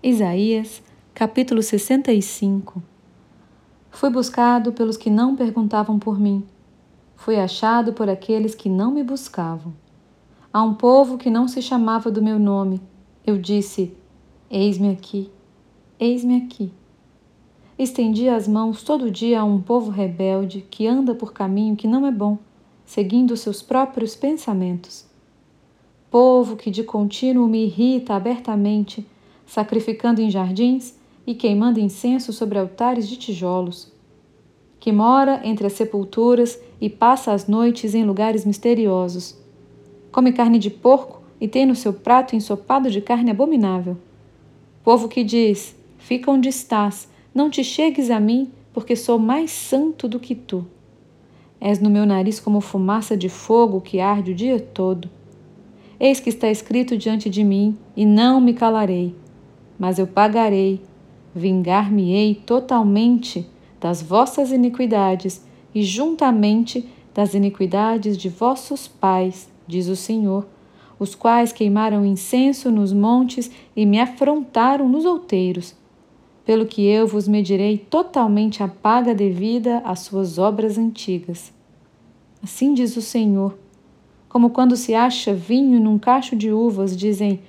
Isaías, capítulo 65 Fui buscado pelos que não perguntavam por mim. Fui achado por aqueles que não me buscavam. A um povo que não se chamava do meu nome, eu disse: Eis-me aqui, eis-me aqui. Estendi as mãos todo dia a um povo rebelde que anda por caminho que não é bom, seguindo seus próprios pensamentos. Povo que de contínuo me irrita abertamente, sacrificando em jardins e queimando incenso sobre altares de tijolos, que mora entre as sepulturas e passa as noites em lugares misteriosos. Come carne de porco e tem no seu prato ensopado de carne abominável. Povo que diz: Fica onde estás, não te chegues a mim, porque sou mais santo do que tu. És no meu nariz como fumaça de fogo que arde o dia todo. Eis que está escrito diante de mim, e não me calarei mas eu pagarei, vingar-me-ei totalmente das vossas iniquidades e juntamente das iniquidades de vossos pais, diz o Senhor, os quais queimaram incenso nos montes e me afrontaram nos outeiros. Pelo que eu vos medirei totalmente a paga devida às suas obras antigas. Assim diz o Senhor. Como quando se acha vinho num cacho de uvas, dizem: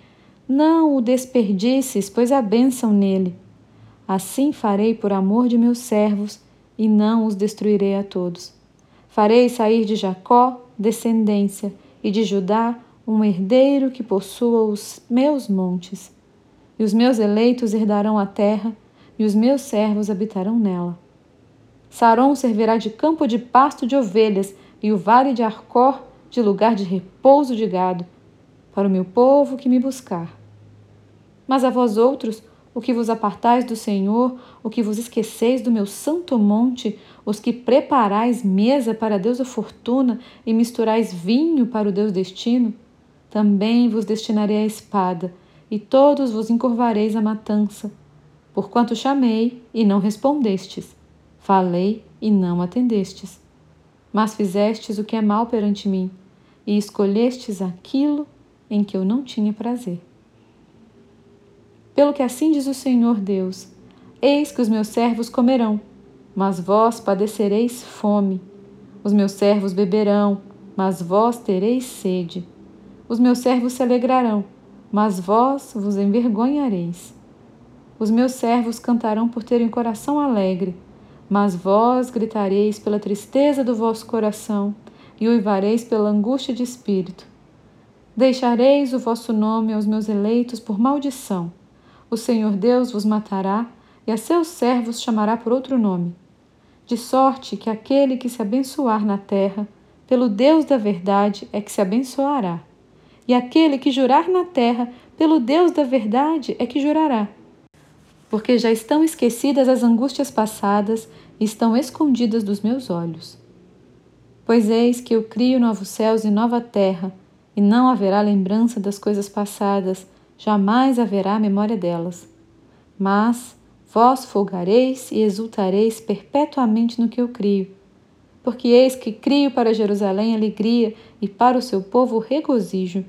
não o desperdices, pois há bênção nele. Assim farei por amor de meus servos, e não os destruirei a todos. Farei sair de Jacó descendência, e de Judá um herdeiro que possua os meus montes. E os meus eleitos herdarão a terra, e os meus servos habitarão nela. Saron servirá de campo de pasto de ovelhas, e o vale de Arcor de lugar de repouso de gado, para o meu povo que me buscar. Mas a vós outros, o que vos apartais do Senhor, o que vos esqueceis do meu santo monte, os que preparais mesa para Deus da fortuna e misturais vinho para o Deus destino, também vos destinarei a espada, e todos vos encurvareis a matança. Porquanto chamei e não respondestes, falei e não atendestes. Mas fizestes o que é mal perante mim, e escolhestes aquilo em que eu não tinha prazer. Pelo que assim diz o Senhor Deus: Eis que os meus servos comerão, mas vós padecereis fome. Os meus servos beberão, mas vós tereis sede. Os meus servos se alegrarão, mas vós vos envergonhareis. Os meus servos cantarão por terem coração alegre, mas vós gritareis pela tristeza do vosso coração e uivareis pela angústia de espírito. Deixareis o vosso nome aos meus eleitos por maldição o Senhor Deus vos matará e a seus servos chamará por outro nome. De sorte que aquele que se abençoar na terra, pelo Deus da verdade é que se abençoará. E aquele que jurar na terra, pelo Deus da verdade é que jurará. Porque já estão esquecidas as angústias passadas e estão escondidas dos meus olhos. Pois eis que eu crio novos céus e nova terra, e não haverá lembrança das coisas passadas, jamais haverá memória delas. Mas vós folgareis e exultareis perpetuamente no que eu crio. Porque eis que crio para Jerusalém alegria e para o seu povo regozijo.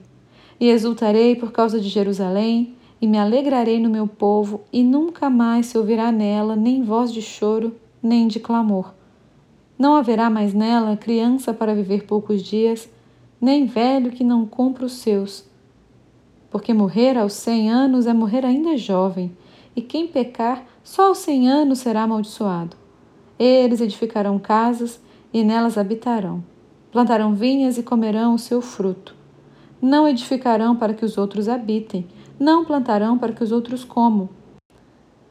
E exultarei por causa de Jerusalém, e me alegrarei no meu povo, e nunca mais se ouvirá nela nem voz de choro, nem de clamor. Não haverá mais nela criança para viver poucos dias, nem velho que não cumpra os seus porque morrer aos cem anos é morrer ainda jovem, e quem pecar só aos cem anos será amaldiçoado. Eles edificarão casas e nelas habitarão. Plantarão vinhas e comerão o seu fruto. Não edificarão para que os outros habitem, não plantarão para que os outros comam.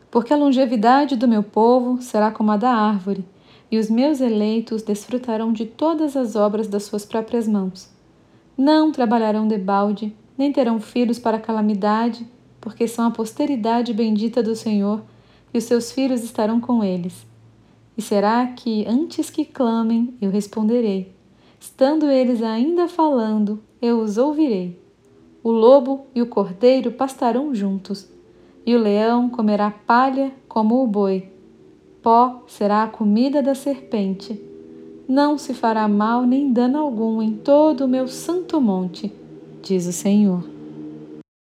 Porque a longevidade do meu povo será como a da árvore, e os meus eleitos desfrutarão de todas as obras das suas próprias mãos. Não trabalharão debalde, nem terão filhos para calamidade, porque são a posteridade bendita do Senhor, e os seus filhos estarão com eles. E será que, antes que clamem, eu responderei? Estando eles ainda falando, eu os ouvirei. O lobo e o cordeiro pastarão juntos, e o leão comerá palha como o boi. Pó será a comida da serpente. Não se fará mal nem dano algum em todo o meu santo monte diz o Senhor.